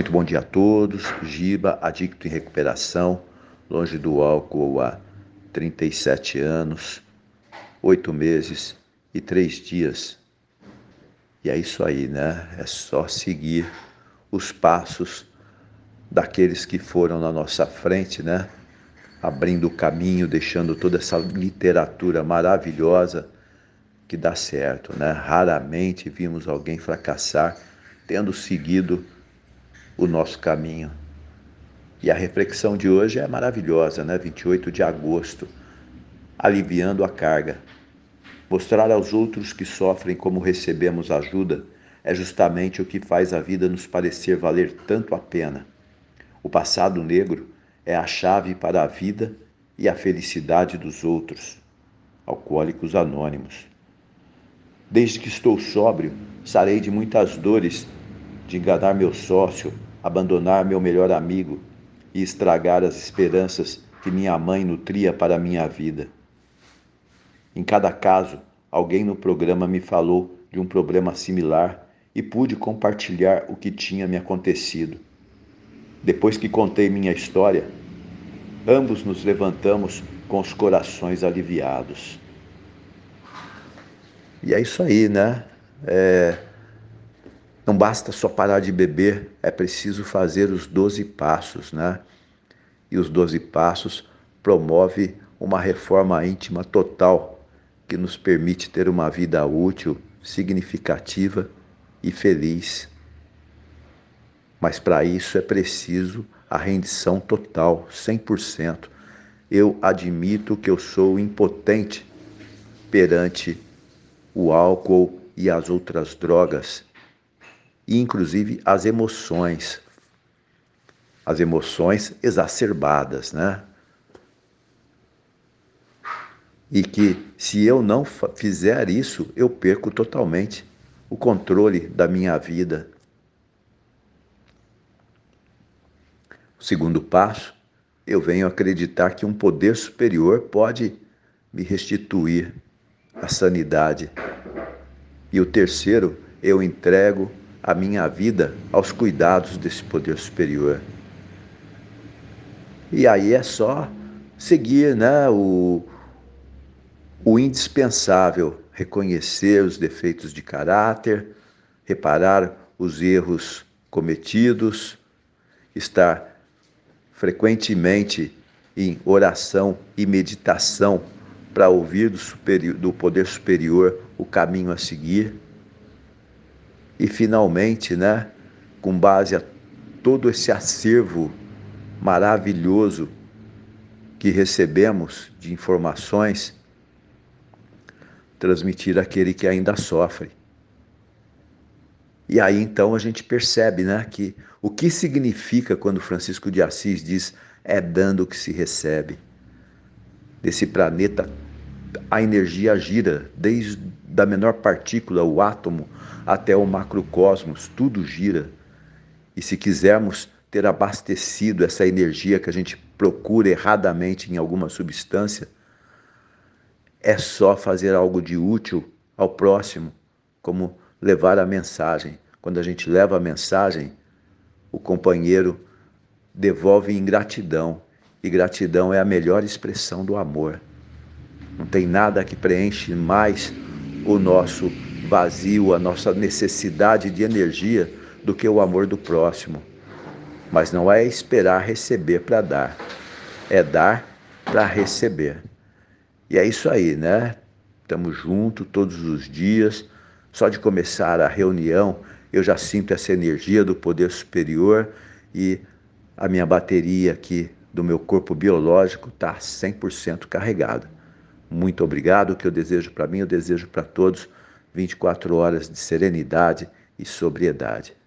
Muito bom dia a todos. Giba, adicto em recuperação, longe do álcool há 37 anos, 8 meses e 3 dias. E é isso aí, né? É só seguir os passos daqueles que foram na nossa frente, né? Abrindo o caminho, deixando toda essa literatura maravilhosa que dá certo, né? Raramente vimos alguém fracassar tendo seguido o nosso caminho. E a reflexão de hoje é maravilhosa, né? 28 de agosto, aliviando a carga. Mostrar aos outros que sofrem como recebemos ajuda é justamente o que faz a vida nos parecer valer tanto a pena. O passado negro é a chave para a vida e a felicidade dos outros. Alcoólicos Anônimos. Desde que estou sóbrio, sarei de muitas dores de enganar meu sócio, abandonar meu melhor amigo e estragar as esperanças que minha mãe nutria para minha vida. Em cada caso, alguém no programa me falou de um problema similar e pude compartilhar o que tinha me acontecido. Depois que contei minha história, ambos nos levantamos com os corações aliviados. E é isso aí, né? É não basta só parar de beber, é preciso fazer os 12 passos, né? E os 12 passos promove uma reforma íntima total que nos permite ter uma vida útil, significativa e feliz. Mas para isso é preciso a rendição total, 100%. Eu admito que eu sou impotente perante o álcool e as outras drogas e inclusive as emoções, as emoções exacerbadas, né? E que se eu não fizer isso, eu perco totalmente o controle da minha vida. O segundo passo, eu venho acreditar que um poder superior pode me restituir a sanidade. E o terceiro, eu entrego a minha vida aos cuidados desse poder superior. E aí é só seguir né, o, o indispensável, reconhecer os defeitos de caráter, reparar os erros cometidos, estar frequentemente em oração e meditação para ouvir do, superior, do poder superior o caminho a seguir e finalmente, né, com base a todo esse acervo maravilhoso que recebemos de informações, transmitir àquele que ainda sofre. E aí então a gente percebe, né, que o que significa quando Francisco de Assis diz é dando que se recebe. Desse planeta a energia gira desde da menor partícula, o átomo, até o macrocosmos, tudo gira. E se quisermos ter abastecido essa energia que a gente procura erradamente em alguma substância, é só fazer algo de útil ao próximo, como levar a mensagem. Quando a gente leva a mensagem, o companheiro devolve em gratidão, e gratidão é a melhor expressão do amor. Não tem nada que preenche mais o nosso vazio, a nossa necessidade de energia do que o amor do próximo. Mas não é esperar receber para dar, é dar para receber. E é isso aí, né? Estamos juntos todos os dias. Só de começar a reunião, eu já sinto essa energia do poder superior e a minha bateria aqui do meu corpo biológico está 100% carregada. Muito obrigado. O que eu desejo para mim, eu desejo para todos 24 horas de serenidade e sobriedade.